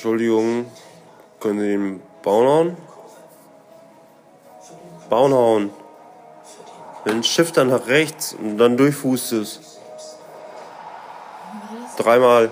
Entschuldigung, können Sie den Bauen hauen? Bauen hauen. Wenn ein Schiff dann nach rechts und dann durchfußt es. Dreimal.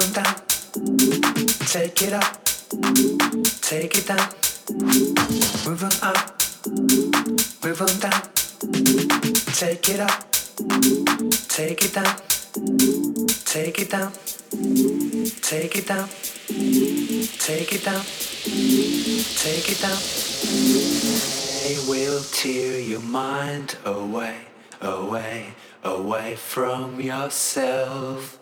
from down. Take it up. Take it down. Move on up. Move on down. Take it up. Take it down. Take it down. Take it down. Take it down. Take it down. They will tear your mind away, away, away from yourself.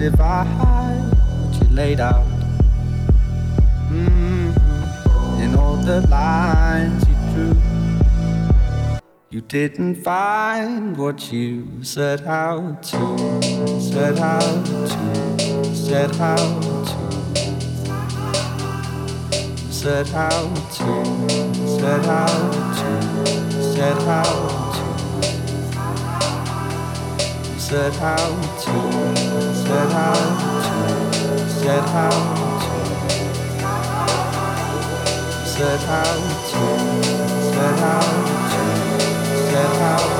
To divide what you laid out. Mm-hmm. In all the lines you drew, you didn't find what you set out to, set out to, set out to set out to, set out to, set out to, set out to, said how to, said how to, said how to, said how to, said how to.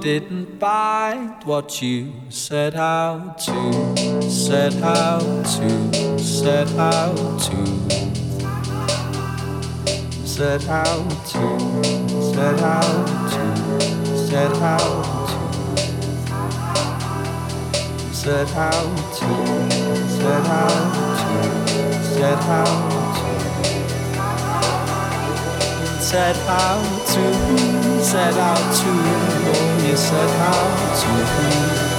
didn't find what you set out to, set out to, set out to, set out to, set out to, set out to, set out to, set out to, set out set out to, set out to, oh, said how to be.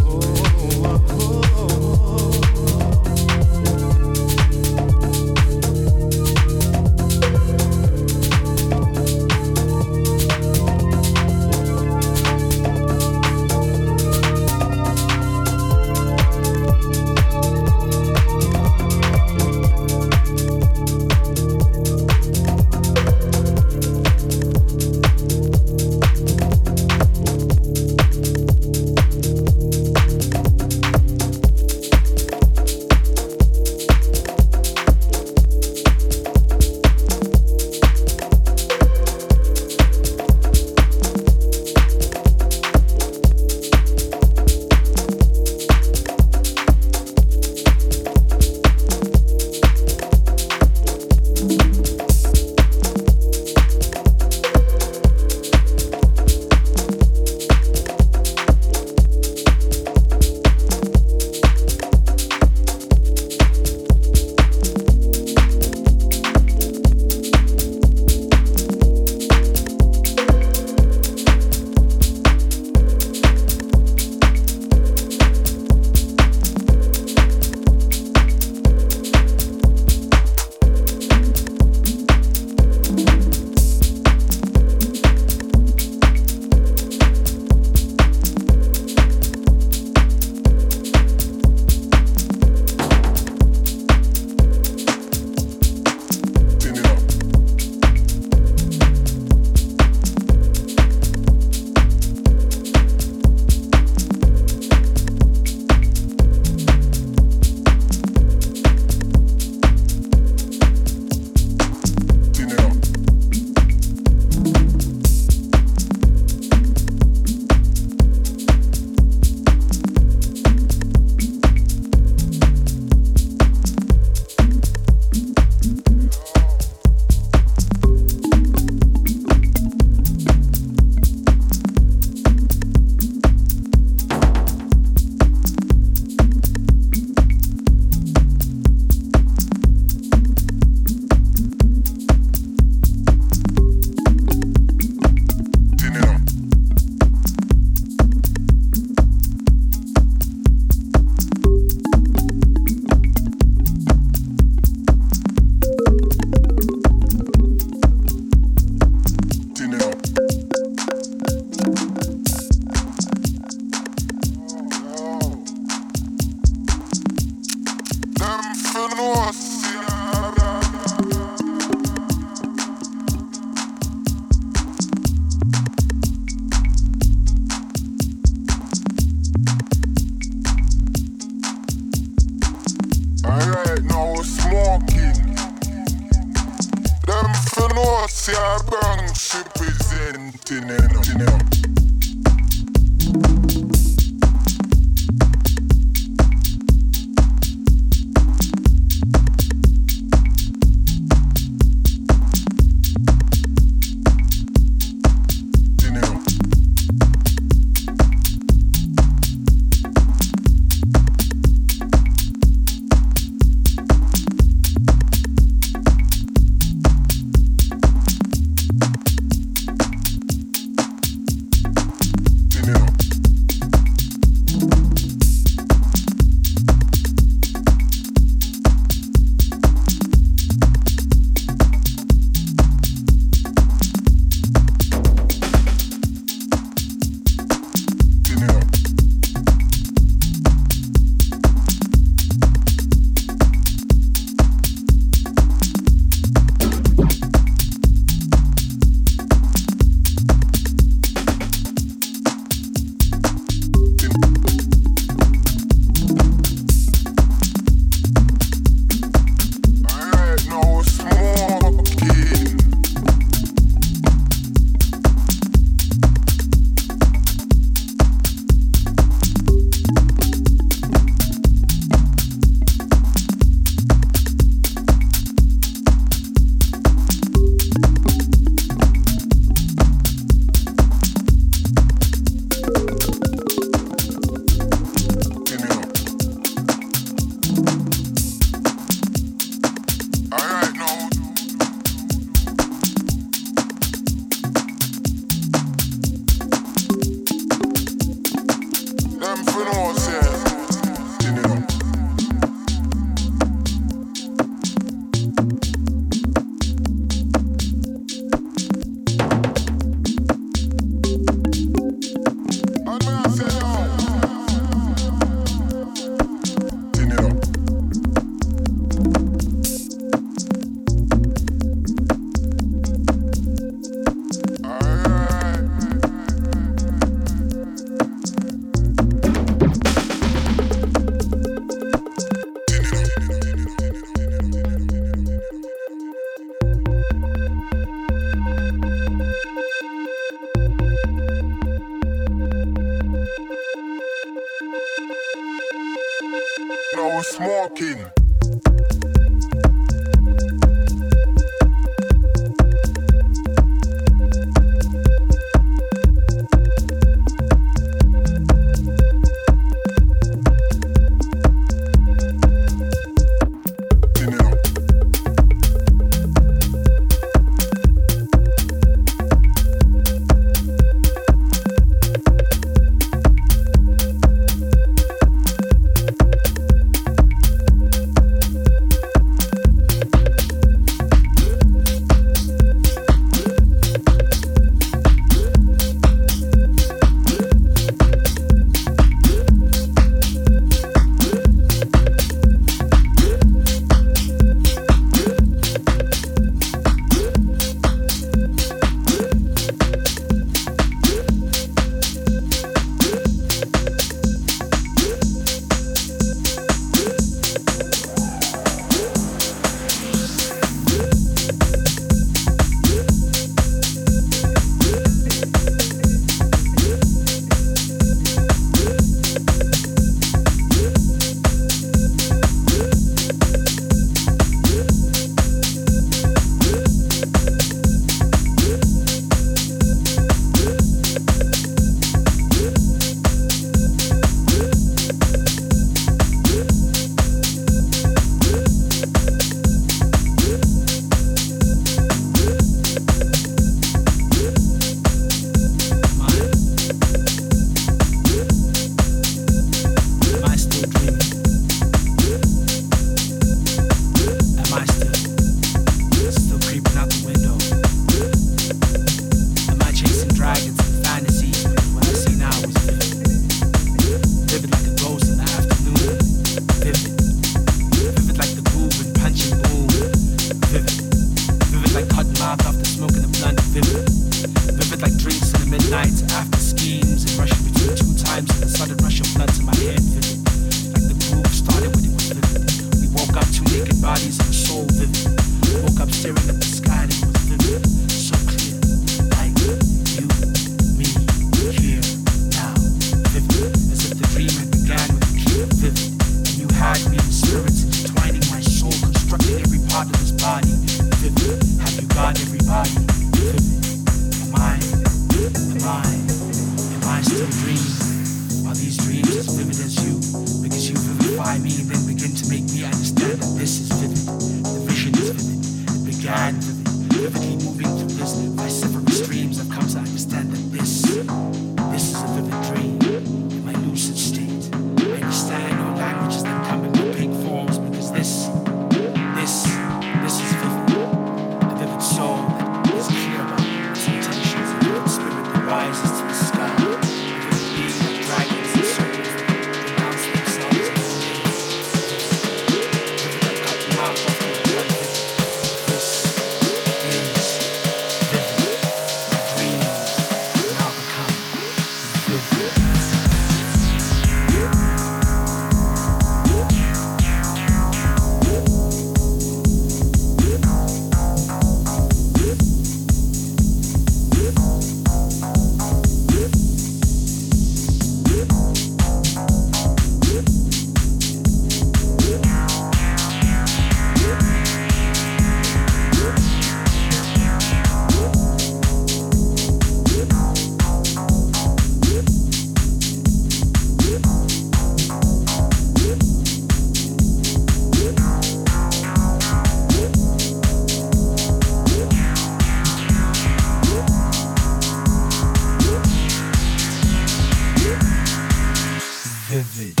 heavy.